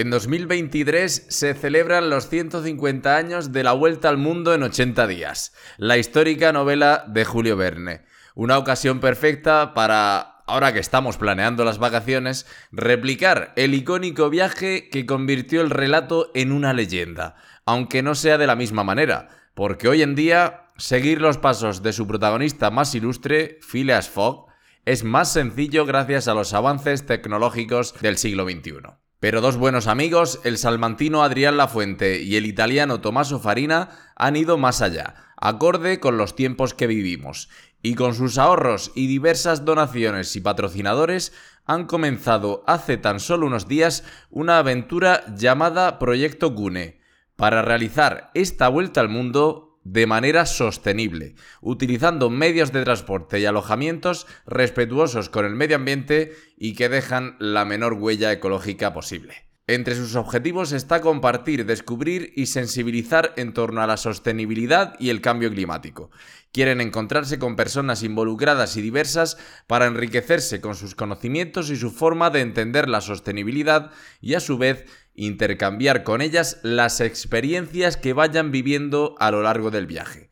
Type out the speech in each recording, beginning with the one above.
En 2023 se celebran los 150 años de la Vuelta al Mundo en 80 días, la histórica novela de Julio Verne. Una ocasión perfecta para, ahora que estamos planeando las vacaciones, replicar el icónico viaje que convirtió el relato en una leyenda, aunque no sea de la misma manera, porque hoy en día seguir los pasos de su protagonista más ilustre, Phileas Fogg, es más sencillo gracias a los avances tecnológicos del siglo XXI. Pero dos buenos amigos, el salmantino Adrián Lafuente y el italiano Tommaso Farina, han ido más allá, acorde con los tiempos que vivimos, y con sus ahorros y diversas donaciones y patrocinadores han comenzado hace tan solo unos días una aventura llamada Proyecto Gune, para realizar esta vuelta al mundo de manera sostenible, utilizando medios de transporte y alojamientos respetuosos con el medio ambiente y que dejan la menor huella ecológica posible. Entre sus objetivos está compartir, descubrir y sensibilizar en torno a la sostenibilidad y el cambio climático. Quieren encontrarse con personas involucradas y diversas para enriquecerse con sus conocimientos y su forma de entender la sostenibilidad y a su vez intercambiar con ellas las experiencias que vayan viviendo a lo largo del viaje.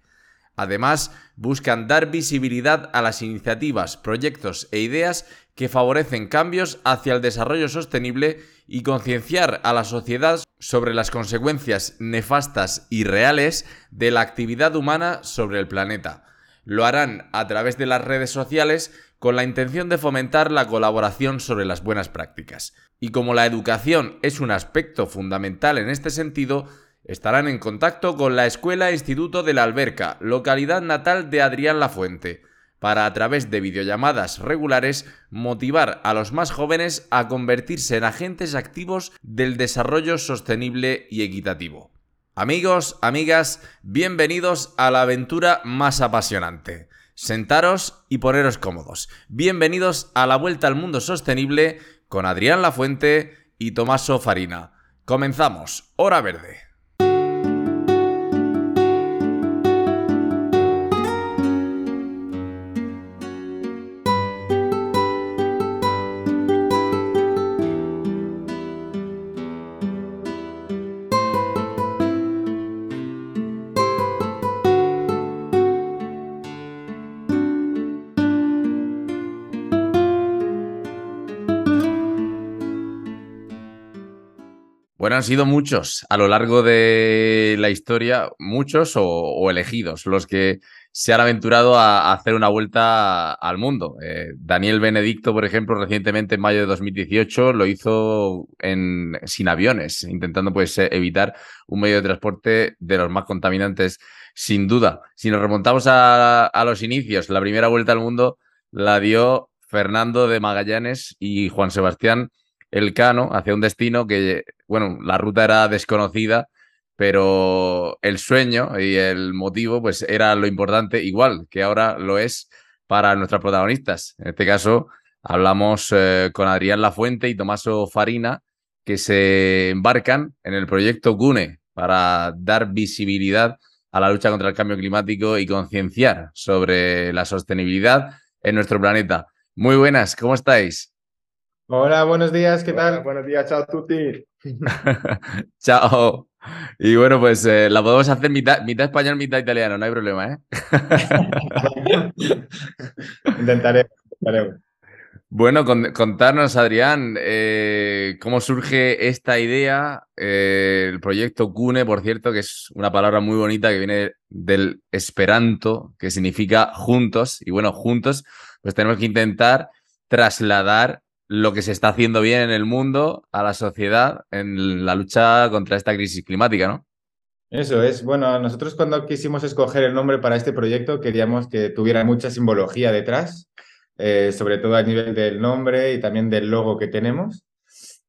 Además, buscan dar visibilidad a las iniciativas, proyectos e ideas que favorecen cambios hacia el desarrollo sostenible y concienciar a la sociedad sobre las consecuencias nefastas y reales de la actividad humana sobre el planeta. Lo harán a través de las redes sociales con la intención de fomentar la colaboración sobre las buenas prácticas. Y como la educación es un aspecto fundamental en este sentido, estarán en contacto con la Escuela Instituto de la Alberca, localidad natal de Adrián Lafuente, para a través de videollamadas regulares motivar a los más jóvenes a convertirse en agentes activos del desarrollo sostenible y equitativo. Amigos, amigas, bienvenidos a la aventura más apasionante. Sentaros y poneros cómodos. Bienvenidos a la Vuelta al Mundo Sostenible con Adrián Lafuente y Tomaso Farina. Comenzamos. Hora Verde. Han sido muchos a lo largo de la historia, muchos o, elegidos, los que se han aventurado a, hacer una vuelta al mundo. Eh, Daniel Benedicto, por ejemplo, recientemente en mayo de 2018 lo hizo en, sin aviones, intentando pues eh, evitar un medio de transporte de los más contaminantes, sin duda. Si nos remontamos a los inicios, la primera vuelta al mundo la dio Fernando de Magallanes y Juan Sebastián Elcano hacia un destino que bueno, la ruta era desconocida, pero el sueño y el motivo, pues era lo importante, igual que ahora lo es para nuestras protagonistas. En este caso, hablamos eh, con Adrián Lafuente y Tomaso Farina, que se embarcan en el proyecto GUNE para dar visibilidad a la lucha contra el cambio climático y concienciar sobre la sostenibilidad en nuestro planeta. Muy buenas, ¿cómo estáis? Hola, buenos días, ¿qué tal? buenos días, chao tutti. chao. Y bueno, pues eh, la podemos hacer mitad, mitad español, mitad italiano, no hay problema, ¿eh? intentaré, Bueno, contarnos, Adrián, eh, cómo surge esta idea, eh, el proyecto CUNE, por cierto, que es una palabra muy bonita que viene del esperanto, que significa juntos, y bueno, juntos, pues tenemos que intentar trasladar lo que se está haciendo bien en el mundo, a la sociedad, en la lucha contra esta crisis climática, ¿no? Eso es. Bueno, nosotros cuando quisimos escoger el nombre para este proyecto queríamos que tuviera mucha simbología detrás, eh, sobre todo a nivel del nombre y también del logo que tenemos.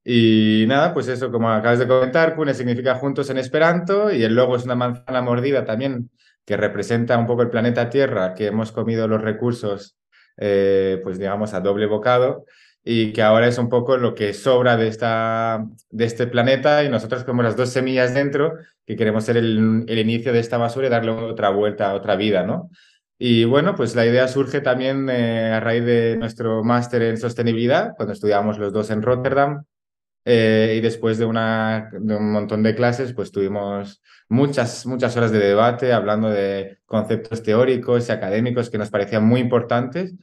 Y nada, pues eso, como acabas de comentar, Kune significa juntos en esperanto y el logo es una manzana mordida también que representa un poco el planeta Tierra, que hemos comido los recursos, eh, pues digamos, a doble bocado y que ahora es un poco lo que sobra de, esta, de este planeta y nosotros como las dos semillas dentro, que queremos ser el, el inicio de esta basura y darle otra vuelta, otra vida, ¿no? Y bueno, pues la idea surge también eh, a raíz de nuestro máster en sostenibilidad, cuando estudiamos los dos en Rotterdam. Eh, y después de, una, de un montón de clases, pues tuvimos muchas, muchas horas de debate hablando de conceptos teóricos y académicos que nos parecían muy importantes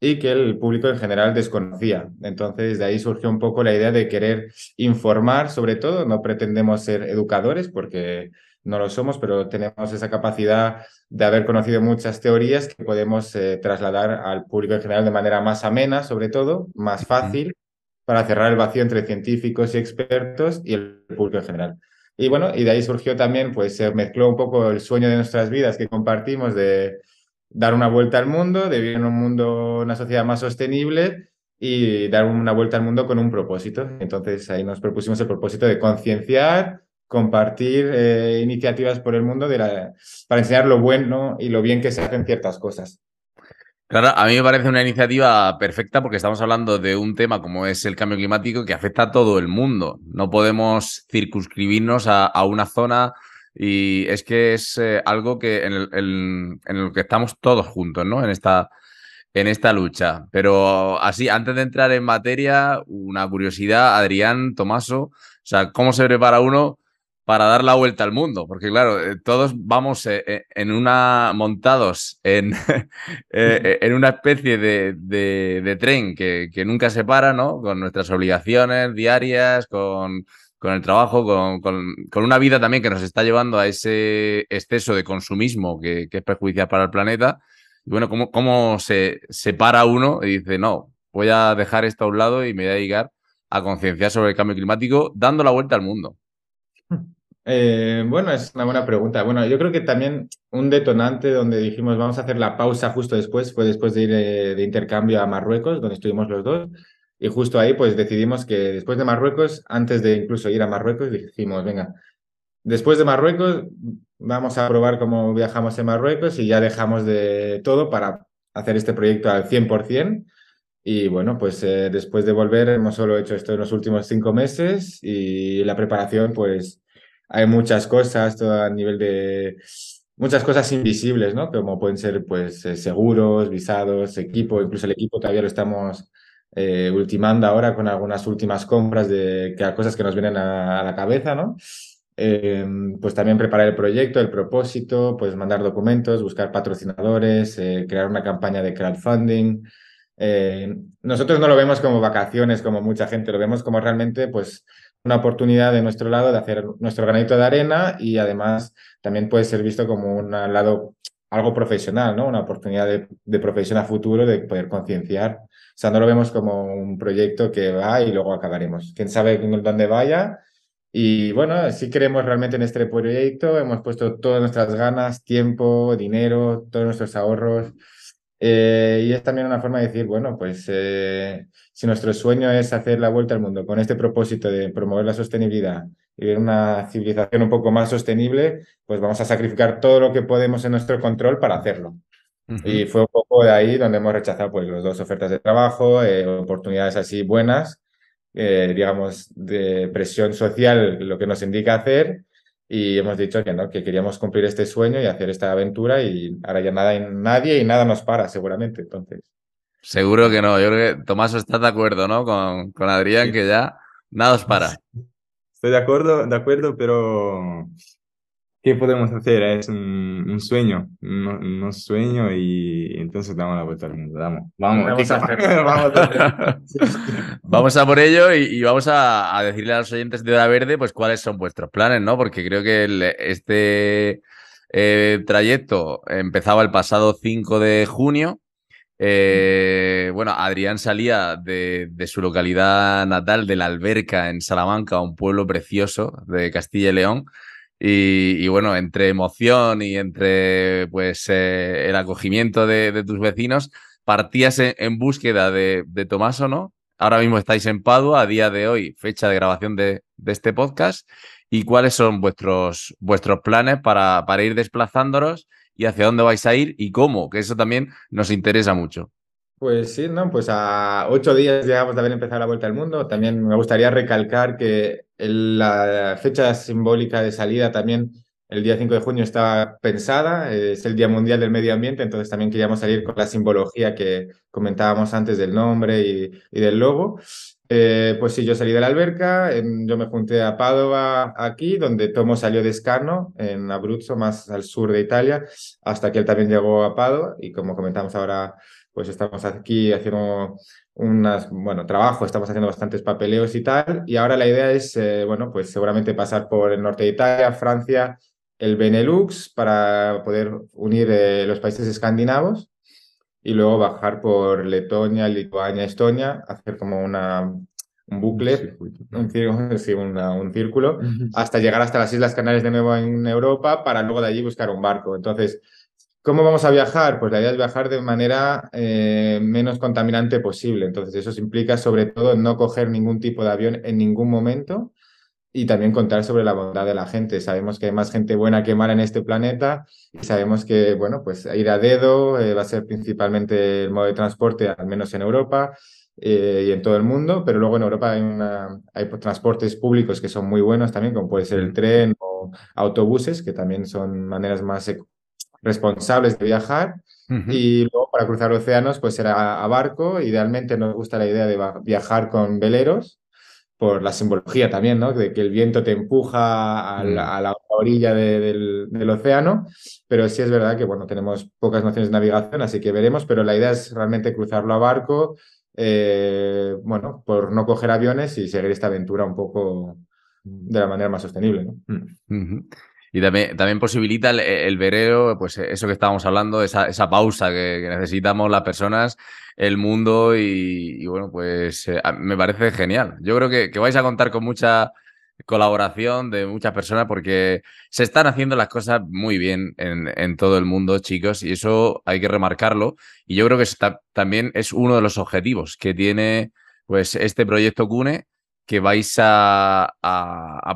y que el público en general desconocía. Entonces, de ahí surgió un poco la idea de querer informar, sobre todo, no pretendemos ser educadores porque no lo somos, pero tenemos esa capacidad de haber conocido muchas teorías que podemos eh, trasladar al público en general de manera más amena, sobre todo, más fácil, para cerrar el vacío entre científicos y expertos y el público en general. Y bueno, y de ahí surgió también, pues se mezcló un poco el sueño de nuestras vidas que compartimos de dar una vuelta al mundo, de vivir en un mundo, una sociedad más sostenible y dar una vuelta al mundo con un propósito. Entonces ahí nos propusimos el propósito de concienciar, compartir eh, iniciativas por el mundo para enseñar lo bueno y lo bien que se hacen ciertas cosas. Claro, a mí me parece una iniciativa perfecta porque estamos hablando de un tema como es el cambio climático que afecta a todo el mundo. No podemos circunscribirnos a, una zona y es que es eh, algo que en, el, en, que estamos todos juntos, ¿no? En esta, en esta lucha. Pero así, antes de entrar en materia, una curiosidad, Adrián, Tomaso, o sea, ¿cómo se prepara uno para dar la vuelta al mundo, porque claro, eh, todos vamos eh, en una montados en, en una especie de, de, tren que, que, nunca se para, ¿no? Con nuestras obligaciones diarias, con, con el trabajo, con, con, una vida también que nos está llevando a ese exceso de consumismo que, que es perjudicial para el planeta. Bueno, ¿cómo, cómo se, se para uno y dice, no, voy a dejar esto a un lado y me voy a dedicar a concienciar sobre el cambio climático dando la vuelta al mundo? Eh, bueno, es una buena pregunta. Bueno, yo creo que también un detonante donde dijimos vamos a hacer la pausa justo después fue después de ir eh, de intercambio a Marruecos, donde estuvimos los dos. Y justo ahí pues decidimos que después de Marruecos, antes de incluso ir a Marruecos, dijimos, venga, después de Marruecos vamos a probar cómo viajamos en Marruecos y ya dejamos de todo para hacer este proyecto al 100%. Y bueno, pues eh, después de volver hemos solo hecho esto en los últimos cinco meses y la preparación pues hay muchas cosas, todo a nivel de muchas cosas invisibles, ¿no? Como pueden ser, pues, eh, seguros, visados, equipo, incluso el equipo todavía lo estamos eh, ultimando ahora con algunas últimas compras de cosas que nos vienen a, la cabeza, ¿no? Em, pues también preparar el proyecto, el propósito, pues mandar documentos, buscar patrocinadores, eh, crear una campaña de crowdfunding. nosotros no lo vemos como vacaciones, como mucha gente, lo vemos como realmente, pues, una oportunidad de nuestro lado de hacer nuestro granito de arena y además también puede ser visto como un lado algo profesional, ¿no? Una oportunidad de, profesión a futuro de poder concienciar. O sea, no lo vemos como un proyecto que va y luego acabaremos. Quién sabe dónde vaya. Y bueno, si queremos realmente en este proyecto, hemos puesto todas nuestras ganas, tiempo, dinero, todos nuestros ahorros. Eh, y es también una forma de decir, bueno, pues eh, si nuestro sueño es hacer la vuelta al mundo con este propósito de promover la sostenibilidad y una civilización un poco más sostenible, pues vamos a sacrificar todo lo que podemos en nuestro control para hacerlo. Y fue un poco de ahí donde hemos rechazado pues las dos ofertas de trabajo, eh, oportunidades así buenas, digamos, de presión social, lo que nos indica hacer, y hemos dicho que no, que queríamos cumplir este sueño y hacer esta aventura y ahora ya nada, nadie y nada nos para seguramente, entonces. Seguro que no, yo creo que Tomás está de acuerdo, ¿no? Con, con Adrián, que ya nada os para. Estoy de acuerdo, de acuerdo, pero ¿qué podemos hacer? Es un, sueño, un, sueño y entonces damos la vuelta al mundo. Vamos, vamos, vamos, a, por ello y, vamos a, decirle a los oyentes de Hora Verde pues cuáles son vuestros planes, ¿no? Porque creo que este eh, trayecto empezaba el pasado 5 de junio. Eh, bueno, Adrián salía de, su localidad natal, de la Alberca, en Salamanca, un pueblo precioso de Castilla y León. Y, bueno, entre emoción y entre pues eh, el acogimiento de, tus vecinos, partías en, búsqueda de, de, Tomaso, ¿no? ahora mismo estáis en Padua, a día de hoy, fecha de grabación de, este podcast, y cuáles son vuestros, vuestros planes para, para ir desplazándolos y hacia dónde vais a ir y cómo, que eso también nos interesa mucho. Pues sí, ¿no? Pues a ocho días llegamos de haber empezado la vuelta al mundo. También me gustaría recalcar que la fecha simbólica de salida también el día 5 de junio está pensada, es el Día Mundial del Medio Ambiente, entonces también queríamos salir con la simbología que comentábamos antes del nombre y, del logo. Eh, pues sí, yo salí de la alberca, yo me junté a Padova aquí, donde Tomo salió de Escarno, en Abruzzo, más al sur de Italia, hasta que él también llegó a Padova. Y como comentamos ahora, pues estamos aquí haciendo unas, bueno, trabajo, estamos haciendo bastantes papeleos y tal, y ahora la idea es, eh, bueno, pues seguramente pasar por el norte de Italia, Francia, el Benelux para poder unir eh, los países escandinavos y luego bajar por Letonia, Lituania, Estonia, hacer como una, un bucle, un, círculo, un círculo, hasta llegar hasta las Islas Canarias de nuevo en Europa para luego de allí buscar un barco. Entonces, ¿cómo vamos a viajar? Pues la idea es viajar de manera eh, menos contaminante posible. Entonces, eso implica sobre todo no coger ningún tipo de avión en ningún momento y también contar sobre la bondad de la gente. Sabemos que hay más gente buena que mala en este planeta y sabemos que, bueno, pues ir a dedo eh, va a ser principalmente el modo de transporte, al menos en Europa eh, y en todo el mundo, pero luego en Europa hay, una, hay transportes públicos que son muy buenos también, como puede ser el tren o autobuses, que también son maneras más responsables de viajar. Y luego para cruzar océanos, pues será a barco. Idealmente nos gusta la idea de viajar con veleros, por la simbología también, ¿no? De que el viento te empuja a la, mm. orilla del, océano, pero sí es verdad que, bueno, tenemos pocas nociones de navegación, así que veremos, pero la idea es realmente cruzarlo a barco, eh, bueno, por no coger aviones y seguir esta aventura un poco de la manera más sostenible, ¿no? Mm. Y también, también posibilita el, el, verero, pues eso que estábamos hablando, esa, esa pausa que, necesitamos las personas, el mundo y, bueno, pues eh, me parece genial. Yo creo que, vais a contar con mucha colaboración de muchas personas porque se están haciendo las cosas muy bien en, en todo el mundo, chicos, y eso hay que remarcarlo. Y yo creo que está, también es uno de los objetivos que tiene pues este proyecto CUNE que vais a,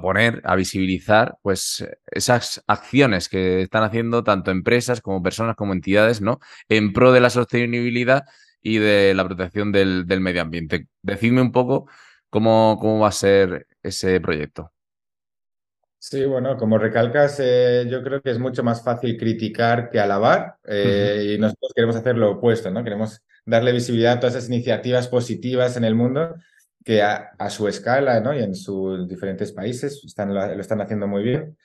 poner, a visibilizar, pues esas acciones que están haciendo tanto empresas como personas como entidades, ¿no? En pro de la sostenibilidad y de la protección del, medio ambiente. Decidme un poco cómo, cómo va a ser ese proyecto. Sí, bueno, como recalcas, eh, yo creo que es mucho más fácil criticar que alabar eh, y nosotros queremos hacer lo opuesto, ¿no? Queremos darle visibilidad a todas esas iniciativas positivas en el mundo que a, su escala ¿no? y en sus diferentes países están, lo, están haciendo muy bien.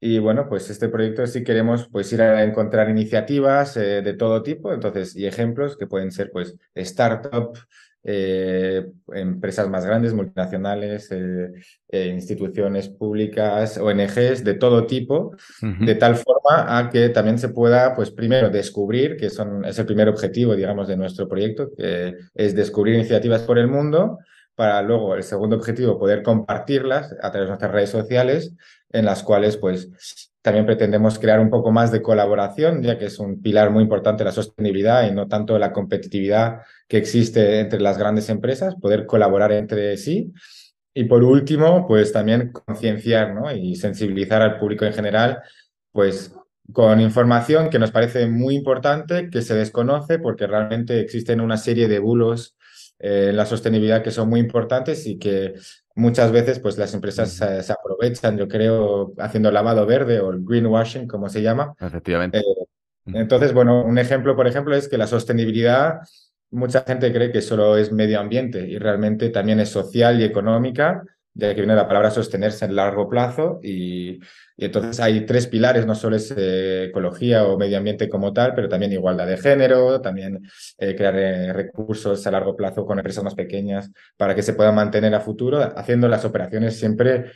Y bueno, pues este proyecto sí queremos pues ir a encontrar iniciativas eh, de todo tipo, entonces, y ejemplos que pueden ser pues startup, eh, empresas más grandes, multinacionales, eh, instituciones públicas, ONGs de todo tipo, de tal forma a que también se pueda, pues primero, descubrir, que son, es el primer objetivo, digamos, de nuestro proyecto, que es descubrir iniciativas por el mundo, para luego el segundo objetivo poder compartirlas a través de nuestras redes sociales en las cuales pues también pretendemos crear un poco más de colaboración ya que es un pilar muy importante la sostenibilidad y no tanto la competitividad que existe entre las grandes empresas, poder colaborar entre sí y por último pues también concienciar ¿no? y sensibilizar al público en general pues con información que nos parece muy importante, que se desconoce porque realmente existen una serie de bulos eh, la sostenibilidad que son muy importantes y que muchas veces pues las empresas se, aprovechan, yo creo, haciendo lavado verde o el greenwashing, como se llama. Efectivamente. Eh, entonces, bueno, un ejemplo, por ejemplo, es que la sostenibilidad, mucha gente cree que solo es medio ambiente y realmente también es social y económica de que viene la palabra sostenerse en largo plazo y, entonces hay tres pilares, no solo es eh, ecología o medio ambiente como tal, pero también igualdad de género, también eh, crear eh, recursos a largo plazo con empresas más pequeñas para que se puedan mantener a futuro, haciendo las operaciones siempre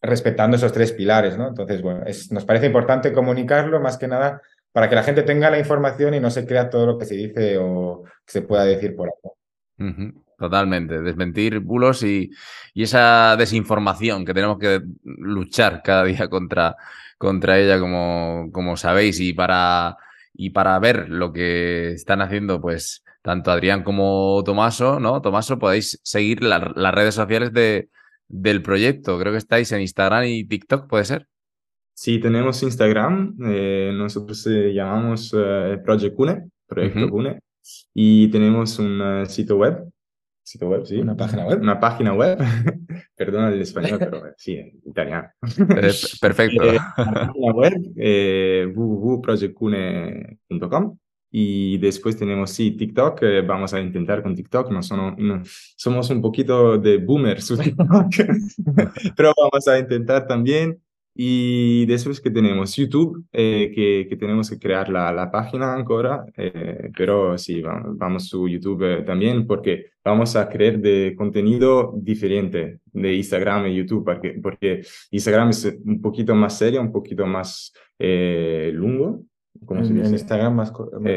respetando esos tres pilares, ¿no? Entonces, bueno, nos parece importante comunicarlo más que nada para que la gente tenga la información y no se crea todo lo que se dice o se pueda decir por ahí. Totalmente, desmentir bulos y, esa desinformación que tenemos que luchar cada día contra, contra ella, como, como sabéis, y para, y para ver lo que están haciendo, pues tanto Adrián como Tomaso, ¿no? Tomaso, podéis seguir las redes sociales de, del proyecto. Creo que estáis en Instagram y TikTok, ¿puede ser? Sí, tenemos Instagram, eh, nosotros llamamos eh, Project Cune, Proyecto Cune, y tenemos un sitio web sitio web, sí. Una página web. Una página web. Perdona el español, pero sí, italiano. Perfecto. Eh, una página web, eh, www.projectcune.com. Y después tenemos, sí, TikTok. Eh, vamos a intentar con TikTok. No, son, somos un poquito de boomers, pero vamos a intentar también. Y después que tenemos YouTube, eh, que, que, tenemos que crear la, la página ahora, eh, pero sí, vamos, vamos su YouTube eh, también porque vamos a crear de contenido diferente de Instagram y YouTube, porque, porque Instagram es un poquito más serio, un poquito más eh, lungo. ¿cómo se dice? En Instagram más,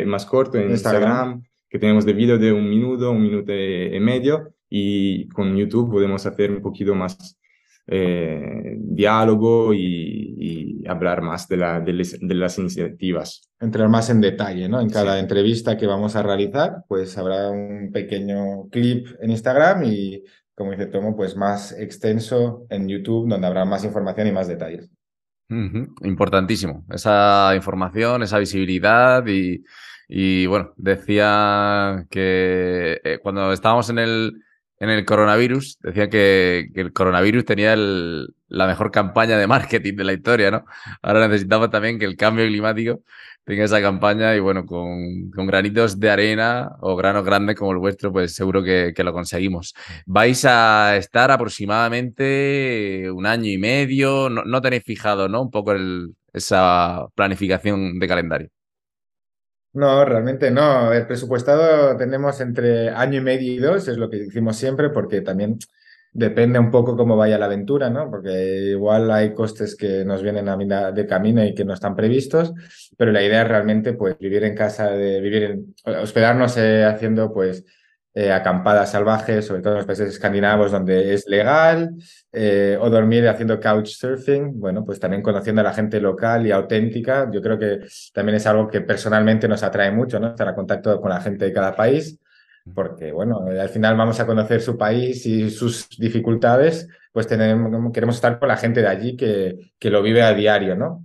más corto, en Instagram. que tenemos de vídeo de un minuto, un minuto y medio, y con YouTube podemos hacer un poquito más eh, diálogo y, hablar más de, la, de, las iniciativas. Entrar más en detalle, ¿no? En cada entrevista que vamos a realizar, pues habrá un pequeño clip en Instagram y, como dice Tomo, pues más extenso en YouTube, donde habrá más información y más detalles. Importantísimo, esa información, esa visibilidad y, y bueno, decía que eh, cuando estábamos en el, en el coronavirus, decía que, el coronavirus tenía la mejor campaña de marketing de la historia, ¿no? Ahora necesitamos también que el cambio climático tenga esa campaña y bueno, con, granitos de arena o granos grandes como el vuestro, pues seguro que, lo conseguimos. Vais a estar aproximadamente un año y medio, no, tenéis fijado, ¿no? Un poco esa planificación de calendario. No, realmente no. El presupuestado tenemos entre año y medio y dos, es lo que decimos siempre, porque también depende un poco cómo vaya la aventura, ¿no? Porque igual hay costes que nos vienen a de camino y que no están previstos, pero la idea es realmente pues vivir en casa, de vivir en, hospedarnos eh, haciendo pues eh, acampadas salvajes, sobre todo en los países escandinavos donde es legal, eh, o dormir haciendo couchsurfing, bueno, pues también conociendo a la gente local y auténtica. Yo creo que también es algo que personalmente nos atrae mucho, ¿no? Estar a contacto con la gente de cada país, porque, bueno, al final vamos a conocer su país y sus dificultades, pues tenemos, queremos estar con la gente de allí que, que lo vive a diario, ¿no?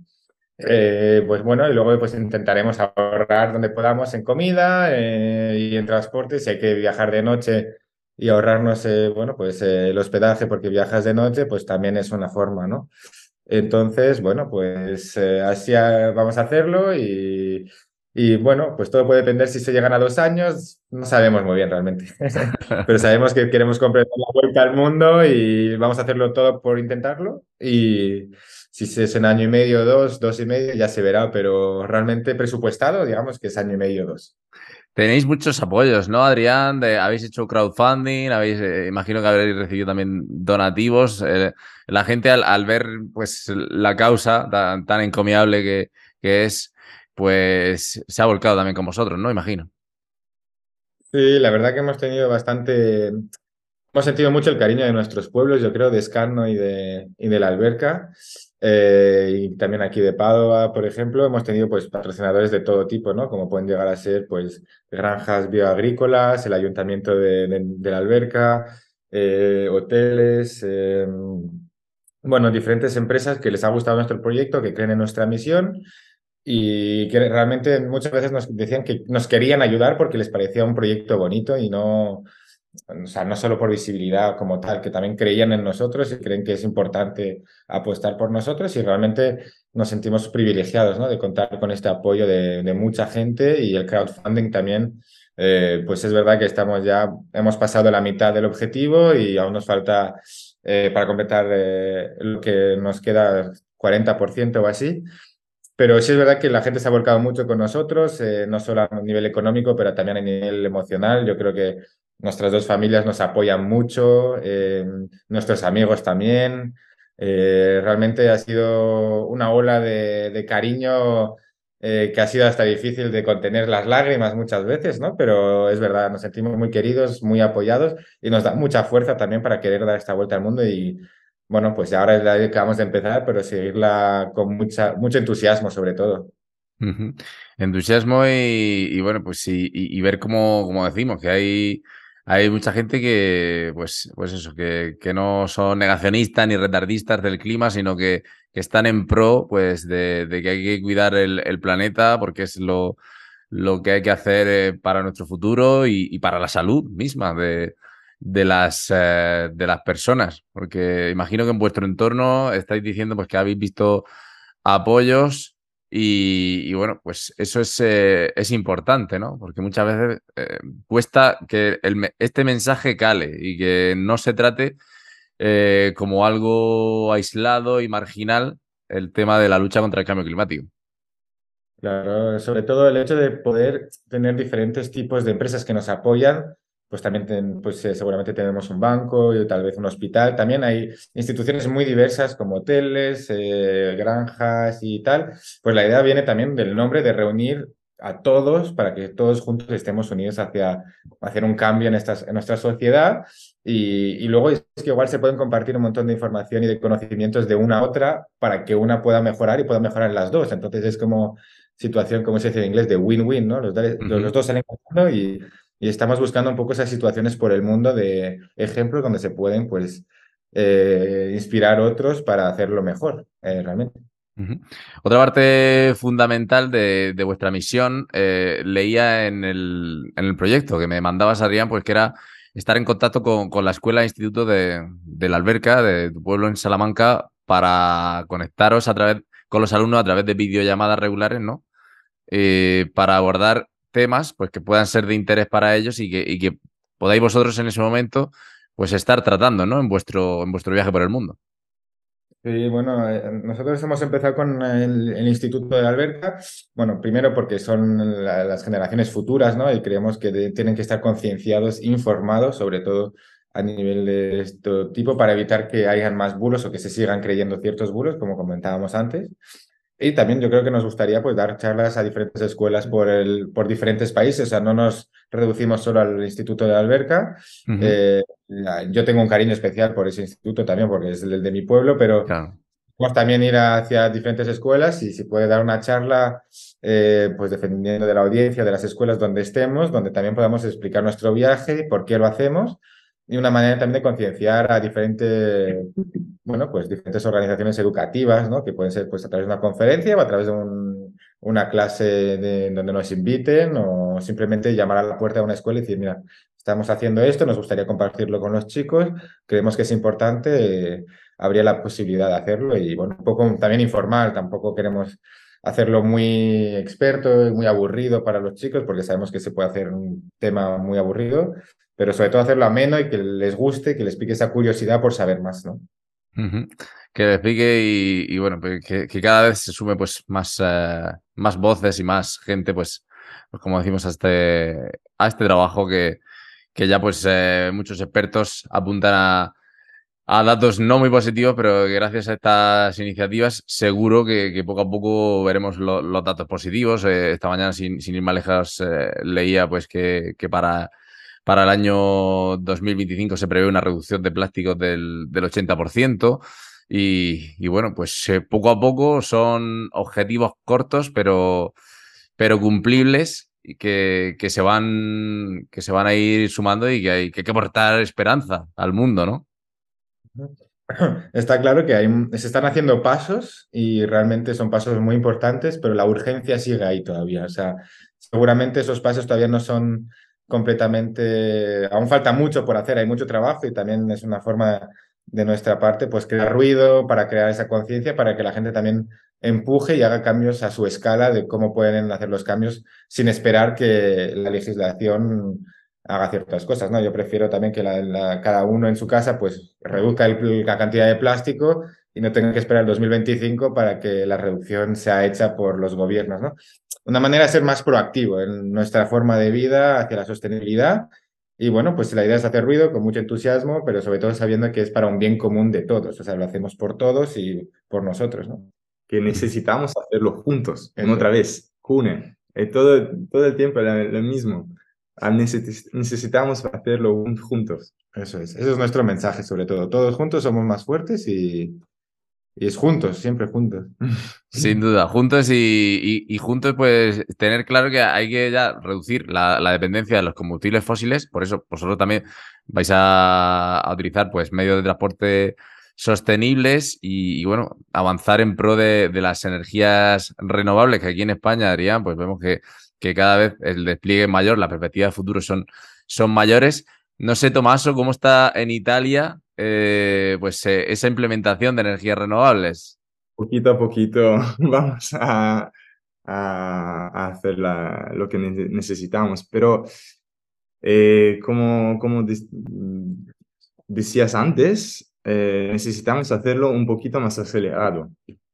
Eh, pues bueno, y luego pues intentaremos ahorrar donde podamos en comida eh, y en transporte. Si hay que viajar de noche y ahorrarnos, eh, bueno, pues el hospedaje porque viajas de noche, pues también es una forma, ¿no? Entonces, bueno, pues así vamos a hacerlo y, y bueno, pues todo puede depender si se llegan a dos años, no sabemos muy bien realmente, pero sabemos que queremos comprar la vuelta al mundo y vamos a hacerlo todo por intentarlo y si es en año y medio, dos, dos y medio, ya se verá, pero realmente presupuestado, digamos que es año y medio, dos. Tenéis muchos apoyos, ¿no, Adrián? habéis hecho crowdfunding, habéis, eh, imagino que habréis recibido también donativos. Eh, la gente al, ver pues la causa tan, encomiable que, que, es, pues se ha volcado también con vosotros, ¿no? Imagino. Sí, la verdad que hemos tenido bastante, hemos sentido mucho el cariño de nuestros pueblos, yo creo, de Escarno y de, y de la Alberca. Eh, y también aquí de Padova, por ejemplo, hemos tenido pues patrocinadores de todo tipo, ¿no? Como pueden llegar a ser pues granjas bioagrícolas, el ayuntamiento de, la alberca, eh, hoteles, em, bueno, diferentes empresas que les ha gustado nuestro proyecto, que creen en nuestra misión y que realmente muchas veces nos decían que nos querían ayudar porque les parecía un proyecto bonito y no, o sea, no solo por visibilidad como tal, que también creían en nosotros y creen que es importante apostar por nosotros y realmente nos sentimos privilegiados ¿no? de contar con este apoyo de, mucha gente y el crowdfunding también, eh, pues es verdad que estamos ya, hemos pasado la mitad del objetivo y aún nos falta eh, para completar eh, lo que nos queda 40% o así. Pero sí es verdad que la gente se ha volcado mucho con nosotros, no solo a nivel económico, pero también a nivel emocional. Yo creo que Nuestras dos familias nos apoyan mucho, eh, nuestros amigos también. Eh, realmente ha sido una ola de, cariño eh, que ha sido hasta difícil de contener las lágrimas muchas veces, ¿no? Pero es verdad, nos sentimos muy queridos, muy apoyados y nos da mucha fuerza también para querer dar esta vuelta al mundo y, bueno, pues ahora es la que acabamos de empezar, pero seguirla con mucha, mucho entusiasmo sobre todo. Entusiasmo y, bueno, pues y, ver cómo, como decimos, que hay, hay mucha gente que, pues, pues eso, que, que no son negacionistas ni retardistas del clima, sino que, que están en pro, pues, de, de, que hay que cuidar el, el planeta porque es lo, lo que hay que hacer eh, para nuestro futuro y, para la salud misma de, de las, eh, de las personas. Porque imagino que en vuestro entorno estáis diciendo pues, que habéis visto apoyos y, bueno, pues eso es, eh, es, importante, ¿no? Porque muchas veces cuesta que este mensaje cale y que no se trate como algo aislado y marginal el tema de la lucha contra el cambio climático. Claro, sobre todo el hecho de poder tener diferentes tipos de empresas que nos apoyan, pues también pues, eh, seguramente tenemos un banco y tal vez un hospital. También hay instituciones muy diversas como hoteles, eh, granjas y tal. Pues la idea viene también del nombre de reunir a todos para que todos juntos estemos unidos hacia hacer un cambio en, estas, en nuestra sociedad y, y, luego es que igual se pueden compartir un montón de información y de conocimientos de una a otra para que una pueda mejorar y pueda mejorar las dos. Entonces es como situación, como se dice en inglés, de win-win, ¿no? Los, los, dos salen y, y estamos buscando un poco esas situaciones por el mundo de ejemplos donde se pueden, pues, eh, inspirar otros para hacerlo mejor, eh, realmente. Otra parte fundamental de, de vuestra misión eh, leía en el, en el, proyecto que me mandabas, Adrián, pues que era estar en contacto con, con la escuela e instituto de, de, la Alberca, de tu pueblo en Salamanca, para conectaros a través con los alumnos a través de videollamadas regulares, ¿no? Para abordar temas pues, que puedan ser de interés para ellos y que, podáis vosotros en ese momento pues estar tratando ¿no? en, vuestro, en vuestro viaje por el mundo. Sí, bueno, eh, nosotros hemos empezado con el, Instituto de Alberca, bueno, primero porque son las generaciones futuras, ¿no? Y creemos que tienen que estar concienciados, informados, sobre todo a nivel de este tipo, para evitar que hayan más bulos o que se sigan creyendo ciertos bulos, como comentábamos antes. Y también yo creo que nos gustaría pues, dar charlas a diferentes escuelas por, el, por diferentes países. O sea, no nos reducimos solo al Instituto de Alberca. Eh, yo tengo un cariño especial por ese instituto también, porque es el de mi pueblo, pero claro. también ir hacia diferentes escuelas y si puede dar una charla, eh, pues dependiendo de la audiencia, de las escuelas donde estemos, donde también podamos explicar nuestro viaje, por qué lo hacemos y una manera también de concienciar a diferentes, bueno, pues diferentes organizaciones educativas, ¿no? Que pueden ser pues a través de una conferencia o a través de un, una clase de, donde nos inviten o simplemente llamar a la puerta de una escuela y decir, mira, estamos haciendo esto, nos gustaría compartirlo con los chicos, creemos que es importante, habría la posibilidad de hacerlo y bueno, un poco también informal, tampoco queremos hacerlo muy experto muy aburrido para los chicos, porque sabemos que se puede hacer un tema muy aburrido, pero sobre todo hacerlo ameno y que les guste, que les pique esa curiosidad por saber más, ¿no? Que les pique y, bueno, pues que, cada vez se sume pues más, eh, más voces y más gente, pues, pues, como decimos, a este, a este trabajo que, que ya pues eh, muchos expertos apuntan a, a, datos no muy positivos, pero gracias a estas iniciativas seguro que, poco a poco veremos los datos positivos. Eh, esta mañana, sin, sin ir más lejos, leía pues que, que para para el año 2025 se prevé una reducción de plásticos del, 80%. Y, bueno, pues eh, poco a poco son objetivos cortos, pero, pero cumplibles y que, que, se van, que se van a ir sumando y que hay que, aportar esperanza al mundo, ¿no? Está claro que hay, se están haciendo pasos y realmente son pasos muy importantes, pero la urgencia sigue ahí todavía. O sea, seguramente esos pasos todavía no son completamente, aún falta mucho por hacer, hay mucho trabajo y también es una forma de nuestra parte, pues crear ruido para crear esa conciencia, para que la gente también empuje y haga cambios a su escala de cómo pueden hacer los cambios sin esperar que la legislación haga ciertas cosas, ¿no? Yo prefiero también que cada uno en su casa pues reduzca la cantidad de plástico y no tenga que esperar el 2025 para que la reducción sea hecha por los gobiernos, ¿no? Una manera de ser más proactivo en nuestra forma de vida hacia la sostenibilidad. Y bueno, pues la idea es hacer ruido con mucho entusiasmo, pero sobre todo sabiendo que es para un bien común de todos. O sea, lo hacemos por todos y por nosotros, ¿no? Que necesitamos hacerlo juntos, en otra vez, cune. todo, todo el tiempo lo mismo. Ah, necesitamos hacerlo juntos. Eso es. Ese es nuestro mensaje, sobre todo. Todos juntos somos más fuertes y, y es juntos, siempre juntos. Sin duda, juntos y, juntos, pues tener claro que hay que ya reducir la, dependencia de los combustibles fósiles. Por eso vosotros también vais a, utilizar pues medios de transporte sostenibles y, bueno, avanzar en pro de, las energías renovables, que aquí en España, Adrián, pues vemos que, que cada vez el despliegue es mayor, las perspectivas de futuro son, son mayores. No sé, Tomaso, cómo está en Italia eh, pues eh, esa implementación de energías renovables? Poquito a poquito vamos a, hacer lo que necesitamos, pero eh, como, como decías antes, necesitamos hacerlo un poquito más acelerado.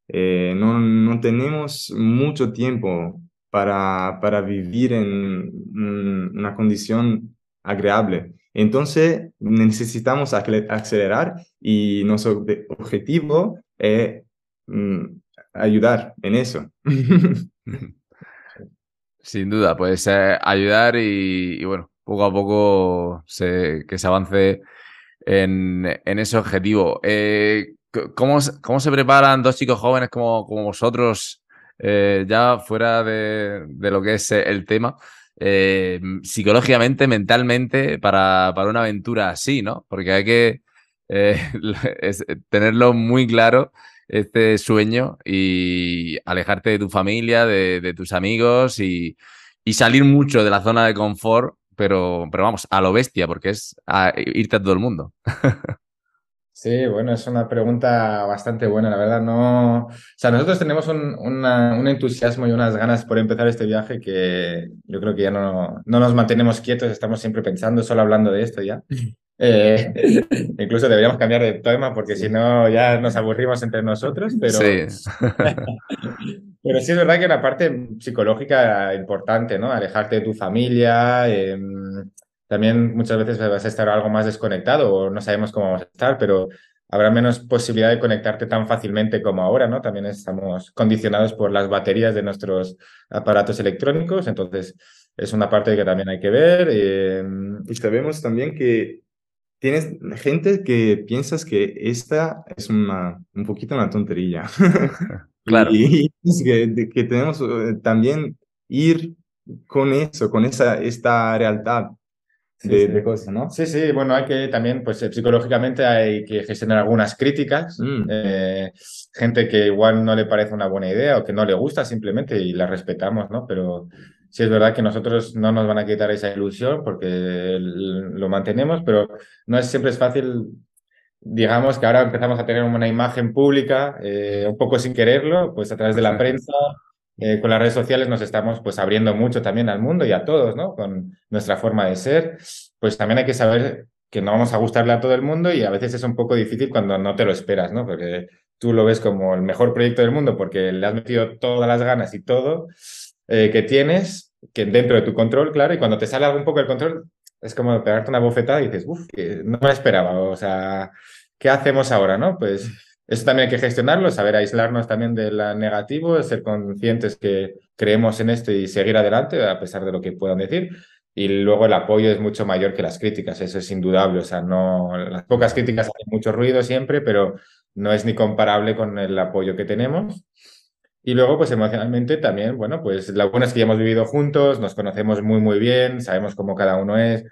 no, no tenemos mucho tiempo para, para vivir en una condición agradable. Entonces, necesitamos acelerar y nuestro objetivo es mm, ayudar en eso. Sin duda, pues eh, ayudar y, bueno, poco a poco que se avance en, ese objetivo. Eh, ¿cómo, se preparan dos chicos jóvenes como, vosotros, eh, ya fuera de, lo que es el tema? Eh, psicológicamente, mentalmente, para, para, una aventura así, ¿no? Porque hay que eh, tenerlo muy claro, este sueño, y alejarte de tu familia, de, tus amigos y, salir mucho de la zona de confort, pero, pero vamos, a lo bestia, porque es irte a todo el mundo. Sí, bueno, es una pregunta bastante buena, la verdad. No, o sea, nosotros tenemos un, un, entusiasmo y unas ganas por empezar este viaje que yo creo que ya no, no nos mantenemos quietos, estamos siempre pensando, solo hablando de esto ya. Eh, incluso deberíamos cambiar de tema porque si no ya nos aburrimos entre nosotros, pero sí. pero sí es verdad que una parte psicológica importante, ¿no? Alejarte de tu familia. Eh, también muchas veces vas a estar algo más desconectado o no sabemos cómo vamos a estar, pero habrá menos posibilidad de conectarte tan fácilmente como ahora, ¿no? También estamos condicionados por las baterías de nuestros aparatos electrónicos, entonces es una parte que también hay que ver. Em, y sabemos también que tienes gente que piensas que esta es una, un poquito una tontería. claro. y, que, que, tenemos eh, también ir con eso, con esa, esta realidad de, cosas, ¿no? Sí, sí, bueno, hay que también, pues eh, psicológicamente hay que gestionar algunas críticas, mm. eh, gente que igual no le parece una buena idea o que no le gusta simplemente y la respetamos, ¿no? Pero sí es verdad que nosotros no nos van a quitar esa ilusión porque lo mantenemos, pero no es siempre es fácil digamos que ahora empezamos a tener una imagen pública, eh, un poco sin quererlo, pues a través de la prensa, eh, con las redes sociales nos estamos pues abriendo mucho también al mundo y a todos, ¿no? Con nuestra forma de ser, pues también hay que saber que no vamos a gustarle a todo el mundo y a veces es un poco difícil cuando no te lo esperas, ¿no? Porque tú lo ves como el mejor proyecto del mundo porque le has metido todas las ganas y todo eh, que tienes, que dentro de tu control, claro, y cuando te sale algo poco del control, es como pegarte una bofetada y dices, uff, no me esperaba, o sea, ¿qué hacemos ahora, no? Pues eso también hay que gestionarlo, saber aislarnos también de la negativo, ser conscientes que creemos en esto y seguir adelante a pesar de lo que puedan decir. Y luego el apoyo es mucho mayor que las críticas, eso es indudable. O sea, no, las pocas críticas hacen mucho ruido siempre, pero no es ni comparable con el apoyo que tenemos. Y luego, pues emocionalmente también, bueno, pues lo bueno es que ya hemos vivido juntos, nos conocemos muy, muy bien, sabemos cómo cada uno es,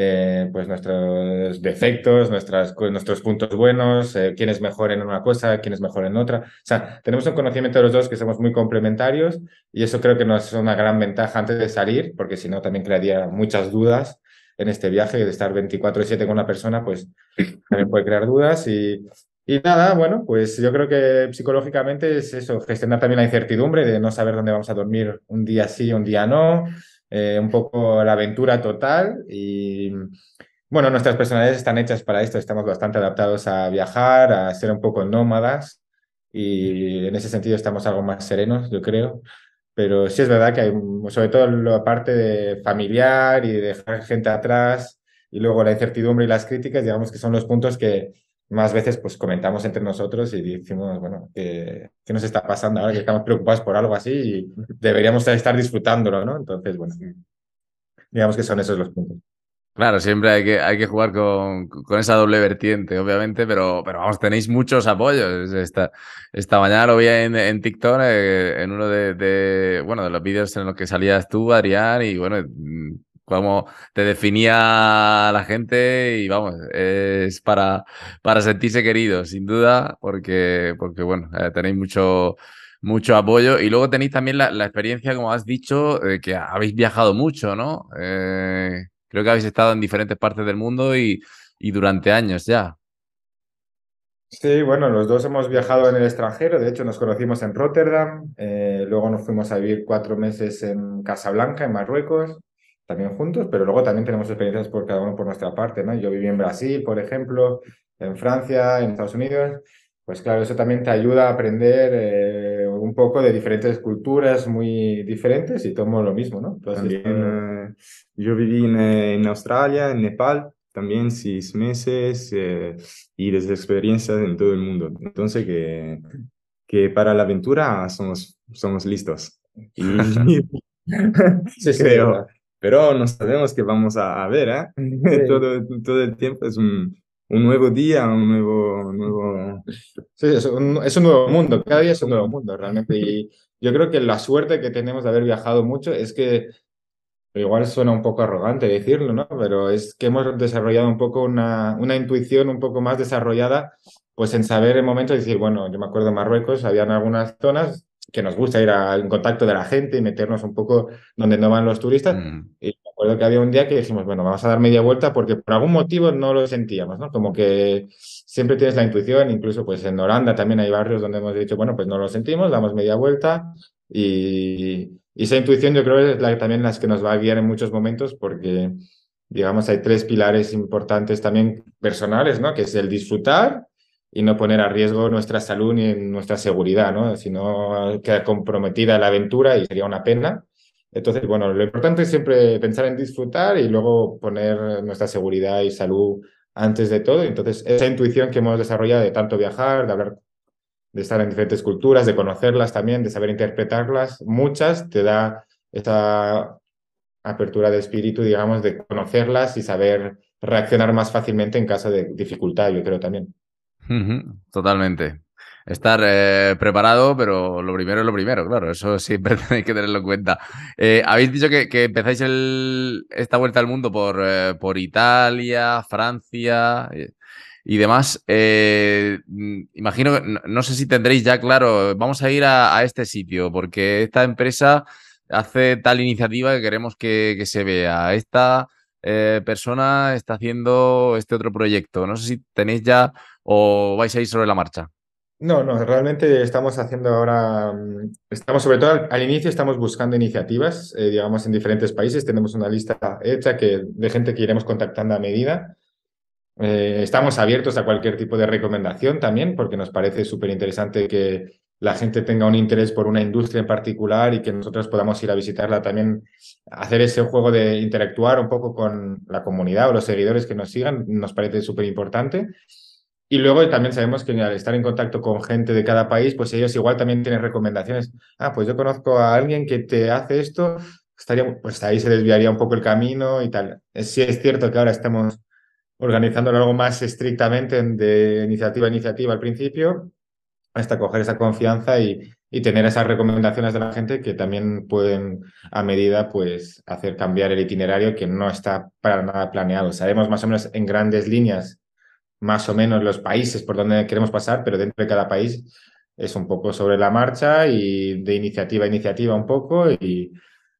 eh, pues nuestros defectos, nuestras, nuestros puntos buenos, eh, quién es mejor en una cosa, quién es mejor en otra. O sea, tenemos un conocimiento de los dos que somos muy complementarios y eso creo que nos es una gran ventaja antes de salir, porque si no también crearía muchas dudas en este viaje, de estar 24/7 con una persona, pues también puede crear dudas y, y nada, bueno, pues yo creo que psicológicamente es eso, gestionar también la incertidumbre de no saber dónde vamos a dormir un día sí, un día no, eh, un poco la aventura total y bueno, nuestras personalidades están hechas para esto, estamos bastante adaptados a viajar, a ser un poco nómadas y en ese sentido estamos algo más serenos, yo creo. Pero sí es verdad que hay, sobre todo la parte de familiar y de dejar gente atrás y luego la incertidumbre y las críticas, digamos que son los puntos que, más veces pues comentamos entre nosotros y decimos, bueno, ¿qué, ¿qué, nos está pasando ahora que estamos preocupados por algo así y deberíamos estar disfrutándolo, ¿no? Entonces, bueno, digamos que son esos los puntos. Claro, siempre hay que, hay que jugar con, esa doble vertiente, obviamente, pero, pero vamos, tenéis muchos apoyos. Esta, esta mañana lo vi en, en TikTok, eh, en uno de, bueno, de los vídeos en los que salías tú, Adrián, y bueno, cómo te definía la gente y vamos, es para, para sentirse querido, sin duda, porque, porque bueno, eh, tenéis mucho, mucho apoyo. Y luego tenéis también la, experiencia, como has dicho, de que habéis viajado mucho, ¿no? Eh, Creo que habéis estado en diferentes partes del mundo y, durante años ya. Sí, bueno, los dos hemos viajado en el extranjero, de hecho nos conocimos en Rotterdam, eh, luego nos fuimos a vivir cuatro meses en Casablanca, en Marruecos, también juntos, pero luego también tenemos experiencias por cada uno por nuestra parte, ¿no? Yo viví en Brasil, por ejemplo, en Francia, en Estados Unidos, pues claro, eso también te ayuda a aprender eh, un poco de diferentes culturas muy diferentes y tomo lo mismo, ¿no? también, eh, yo viví en, Australia, en Nepal, también seis meses eh, y desde experiencias en todo el mundo. Entonces que, que para la aventura somos, somos listos. Y, sí, creo. Pero no sabemos que vamos a, ver, ¿eh? todo, todo el tiempo es un, un nuevo día, un nuevo... nuevo... Sí, es un, es un, nuevo mundo, cada día es un nuevo mundo realmente. Y yo creo que la suerte que tenemos de haber viajado mucho es que, igual suena un poco arrogante decirlo, ¿no? Pero es que hemos desarrollado un poco una, una intuición un poco más desarrollada, pues en saber el momento de decir, bueno, yo me acuerdo en Marruecos, habían algunas zonas que nos gusta ir al contacto de la gente y meternos un poco donde no van los turistas. Mm. Y recuerdo que había un día que dijimos, bueno, vamos a dar media vuelta porque por algún motivo no lo sentíamos, ¿no? Como que siempre tienes la intuición, incluso pues en Holanda también hay barrios donde hemos dicho, bueno, pues no lo sentimos, damos media vuelta y, esa intuición yo creo es la, también las que nos va a guiar en muchos momentos porque, digamos, hay tres pilares importantes también personales, ¿no? Que es el disfrutar y no poner a riesgo nuestra salud ni nuestra seguridad, ¿no? Si no queda comprometida la aventura y sería una pena. Entonces, bueno, lo importante es siempre pensar en disfrutar y luego poner nuestra seguridad y salud antes de todo. Entonces, esa intuición que hemos desarrollado de tanto viajar, de hablar, de estar en diferentes culturas, de conocerlas también, de saber interpretarlas, muchas te da esta apertura de espíritu, digamos, de conocerlas y saber reaccionar más fácilmente en caso de dificultad, yo creo también. Totalmente estar eh, preparado, pero lo primero es lo primero, claro, eso siempre tenéis que tenerlo en cuenta. Eh, habéis dicho que, empezáis esta vuelta al mundo por, eh, por Italia, Francia y demás. Mm, imagino que no, sé si tendréis ya claro, vamos a ir a, este sitio, porque esta empresa hace tal iniciativa que queremos que, que se vea. Esta persona está haciendo este otro proyecto. No sé si tenéis ya o vais a ir sobre la marcha. No, no, realmente estamos haciendo ahora, mm, estamos sobre todo al, inicio, estamos buscando iniciativas, eh, digamos, en diferentes países. Tenemos una lista hecha que, de gente que iremos contactando a medida. Eh, estamos abiertos a cualquier tipo de recomendación también, porque nos parece súper interesante que la gente tenga un interés por una industria en particular y que nosotros podamos ir a visitarla también, hacer ese juego de interactuar un poco con la comunidad o los seguidores que nos sigan, nos parece súper importante. Y luego también sabemos que al estar en contacto con gente de cada país, pues ellos igual también tienen recomendaciones. Ah, pues yo conozco a alguien que te hace esto, estaría, pues ahí se desviaría un poco el camino y tal. Sí es cierto que ahora estamos organizándolo algo más estrictamente de iniciativa a iniciativa al principio, hasta coger esa confianza y, y tener esas recomendaciones de la gente que también pueden a medida pues hacer cambiar el itinerario que no está para nada planeado. Sabemos más o menos en grandes líneas más o menos los países por donde queremos pasar, pero dentro de cada país es un poco sobre la marcha y de iniciativa a iniciativa un poco y,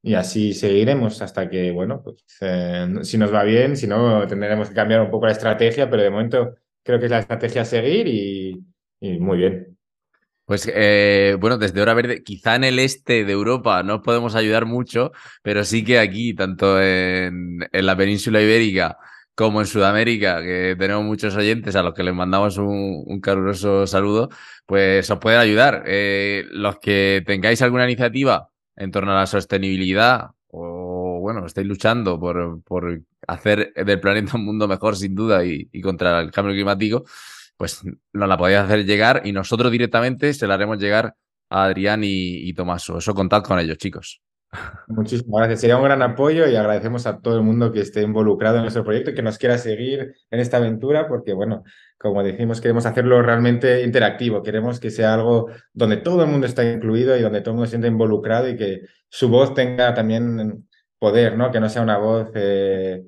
y así seguiremos hasta que, bueno, pues eh, si nos va bien, si no, tendremos que cambiar un poco la estrategia, pero de momento creo que es la estrategia a seguir y, muy bien. Pues eh, bueno, desde Hora Verde, quizá en el este de Europa no podemos ayudar mucho, pero sí que aquí, tanto en, en la península ibérica como en Sudamérica, que tenemos muchos oyentes a los que les mandamos un, caluroso saludo, pues os pueden ayudar. Eh, los que tengáis alguna iniciativa en torno a la sostenibilidad o, bueno, estáis luchando por, por hacer del planeta un mundo mejor, sin duda, y, contra el cambio climático, pues nos la podéis hacer llegar y nosotros directamente se la haremos llegar a Adrián y, y Tomaso. Eso contad con ellos, chicos. Muchísimas gracias. Sería un gran apoyo y agradecemos a todo el mundo que esté involucrado en nuestro proyecto y que nos quiera seguir en esta aventura, porque, bueno, como decimos, queremos hacerlo realmente interactivo. Queremos que sea algo donde todo el mundo está incluido y donde todo el mundo se sienta involucrado y que su voz tenga también poder, ¿no? Que no sea una voz,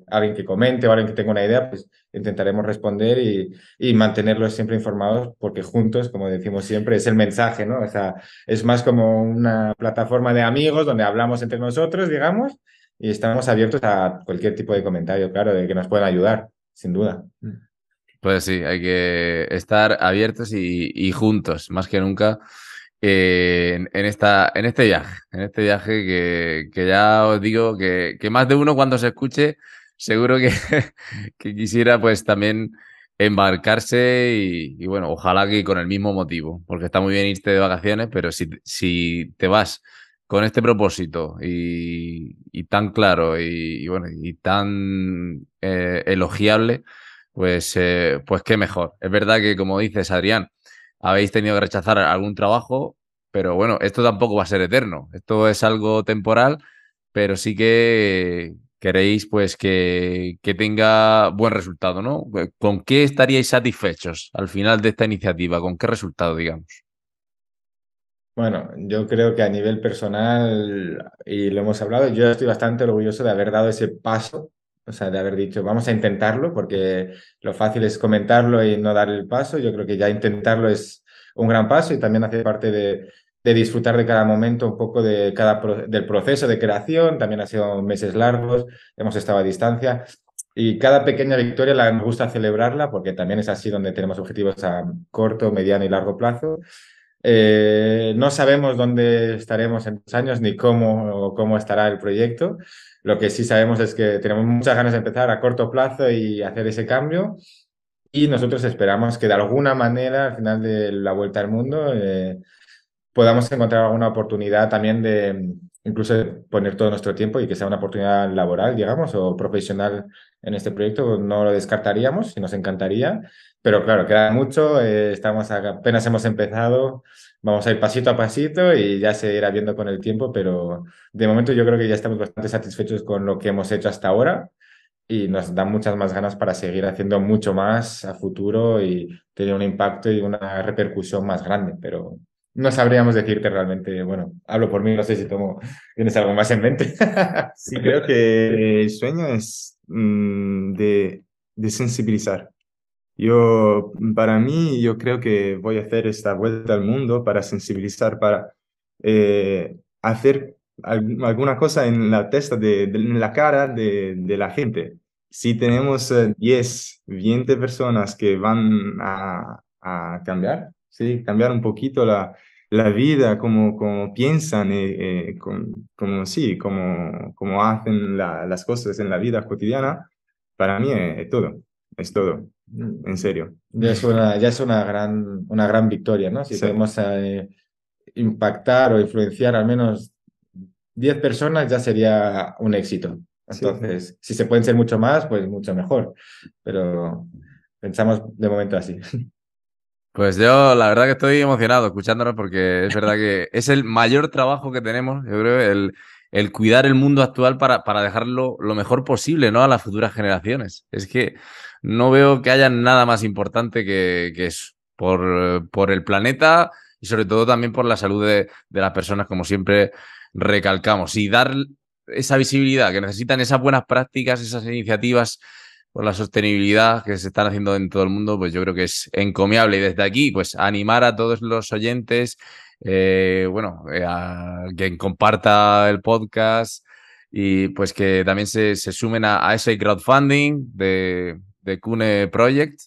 alguien que comente o alguien que tenga una idea, pues intentaremos responder y, y, mantenerlos siempre informados, porque juntos, como decimos siempre, es el mensaje, ¿no? O sea, es más como una plataforma de amigos donde hablamos entre nosotros, digamos, y estamos abiertos a cualquier tipo de comentario, claro, de que nos puedan ayudar, sin duda. Pues sí, hay que estar abiertos y, y juntos, más que nunca en, esta, en este viaje, en este viaje que, que ya os digo que, que, más de uno cuando se escuche seguro que, que quisiera pues también embarcarse y, y, bueno, ojalá que con el mismo motivo, porque está muy bien irte de vacaciones, pero si, si te vas con este propósito y, y tan claro y, bueno, y tan eh, elogiable, pues, eh, pues qué mejor. Es verdad que como dices, Adrián, habéis tenido que rechazar algún trabajo, pero bueno, esto tampoco va a ser eterno. Esto es algo temporal, pero sí que queréis pues que, que tenga buen resultado, ¿no? ¿Con qué estaríais satisfechos al final de esta iniciativa? ¿Con qué resultado, digamos? Bueno, yo creo que a nivel personal, y lo hemos hablado, yo estoy bastante orgulloso de haber dado ese paso o sea, de haber dicho, vamos a intentarlo, porque lo fácil es comentarlo y no dar el paso. Yo creo que ya intentarlo es un gran paso y también hace parte de, de disfrutar de cada momento, un poco de cada del proceso de creación. También ha sido meses largos, hemos estado a distancia. Y cada pequeña victoria la me gusta celebrarla porque también es así donde tenemos objetivos a corto, mediano y largo plazo. Eh, no sabemos dónde estaremos en dos años ni cómo, cómo estará el proyecto, lo que sí sabemos es que tenemos muchas ganas de empezar a corto plazo y hacer ese cambio. Y nosotros esperamos que de alguna manera, al final de la vuelta al mundo, eh, podamos encontrar alguna oportunidad también de incluso poner todo nuestro tiempo y que sea una oportunidad laboral, digamos, o profesional en este proyecto. No lo descartaríamos y nos encantaría. Pero claro, queda mucho, eh, estamos apenas hemos empezado vamos a ir pasito a pasito y ya se irá viendo con el tiempo, pero de momento yo creo que ya estamos bastante satisfechos con lo que hemos hecho hasta ahora y nos da muchas más ganas para seguir haciendo mucho más a futuro y tener un impacto y una repercusión más grande, pero no sabríamos decirte realmente, bueno, hablo por mí, no sé si tomo, tienes algo más en mente. sí, creo que el sueño es mm, de, de sensibilizar yo, para mí, yo creo que voy a hacer esta vuelta al mundo para sensibilizar, para eh, hacer alguna cosa en la testa, de, en la cara de, de, la gente. Si tenemos 10, eh, 20 personas que van a, a, cambiar, ¿sí? cambiar un poquito la, la vida, como, como piensan, eh, eh como, sí, como, como hacen la, las cosas en la vida cotidiana, para mí es todo, es todo. En serio. Ya es una, ya es una, gran, una gran victoria, ¿no? Si podemos eh, impactar o influenciar al menos 10 personas, ya sería un éxito. Entonces, si se pueden ser mucho más, pues mucho mejor. Pero pensamos de momento así. Pues yo la verdad que estoy emocionado escuchándonos porque es verdad que es el mayor trabajo que tenemos, yo creo, el, el cuidar el mundo actual para, para dejarlo lo mejor posible, ¿no? A las futuras generaciones. Es que no veo que haya nada más importante que, que eso, por, por, el planeta y sobre todo también por la salud de, de, las personas, como siempre recalcamos. Y dar esa visibilidad que necesitan esas buenas prácticas, esas iniciativas por la sostenibilidad que se están haciendo en todo el mundo, pues yo creo que es encomiable. Y desde aquí, pues animar a todos los oyentes, eh, bueno, eh, a quien comparta el podcast y pues que también se, se sumen a, ese crowdfunding de, de Cune Project.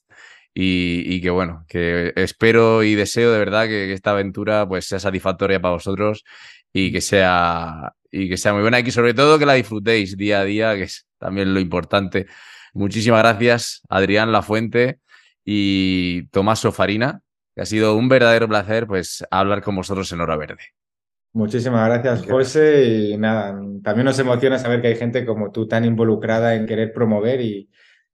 Y, y, que bueno, que espero y deseo de verdad que, esta aventura pues sea satisfactoria para vosotros y que sea y que sea muy buena y que sobre todo que la disfrutéis día a día, que es también lo importante. Muchísimas gracias, Adrián Lafuente y Tomás Sofarina, ha sido un verdadero placer pues hablar con vosotros en Hora Verde. Muchísimas gracias, José. Y nada, también nos emociona saber que hay gente como tú tan involucrada en querer promover y,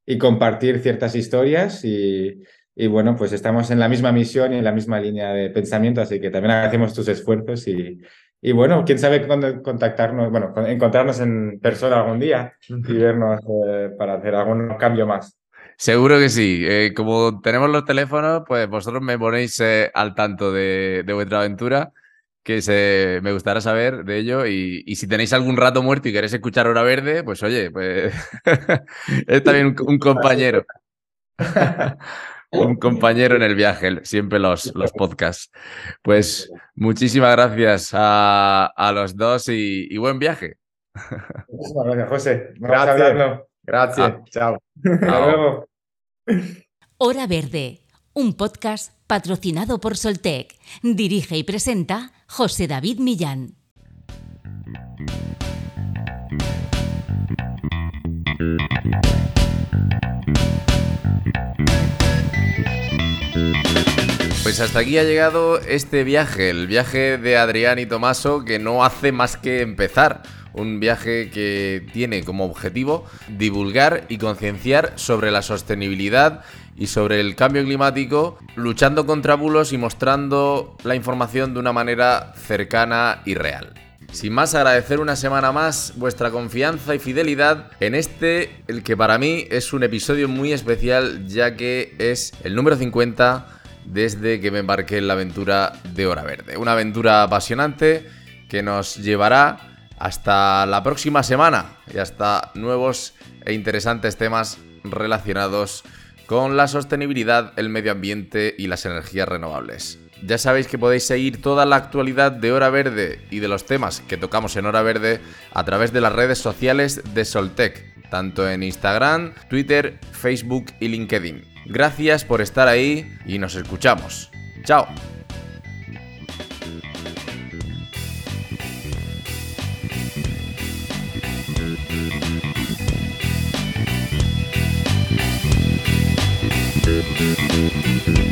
y compartir ciertas historias y, y, bueno, pues estamos en la misma misión y en la misma línea de pensamiento, así que también agradecemos tus esfuerzos y, Y bueno, quién sabe cuándo contactarnos, bueno, encontrarnos en persona algún día y vernos eh, para hacer algún cambio más. Seguro que sí. Eh, como tenemos los teléfonos, pues vosotros me ponéis eh, al tanto de, vuestra aventura, que se, me gustaría saber de ello. Y, y, si tenéis algún rato muerto y queréis escuchar Hora Verde, pues oye, pues es también un compañero. un compañero en el viaje, siempre los, los podcasts. Pues muchísimas gracias a, los dos y, buen viaje. Muchísimas gracias, José. Gracias. Gracias. Ah. Chao. Hasta luego. Hora Verde, un podcast patrocinado por Soltec. Dirige y presenta José David Millán. Pues hasta aquí ha llegado este viaje, el viaje de Adrián y Tomaso, que no hace más que empezar. Un viaje que tiene como objetivo divulgar y concienciar sobre la sostenibilidad y sobre el cambio climático, luchando contra bulos y mostrando la información de una manera cercana y real. Sin más, agradecer una semana más vuestra confianza y fidelidad en este, el que para mí es un episodio muy especial, ya que es el número 50 desde que me embarqué en la aventura de Hora Verde. Una aventura apasionante que nos llevará hasta la próxima semana y hasta nuevos e interesantes temas relacionados con la sostenibilidad, el medio ambiente y las energías renovables. Ya sabéis que podéis seguir toda la actualidad de Hora Verde y de los temas que tocamos en Hora Verde a través de las redes sociales de Soltec, tanto en Instagram, Twitter, Facebook y LinkedIn. Gracias por estar ahí y nos escuchamos. Chao. Música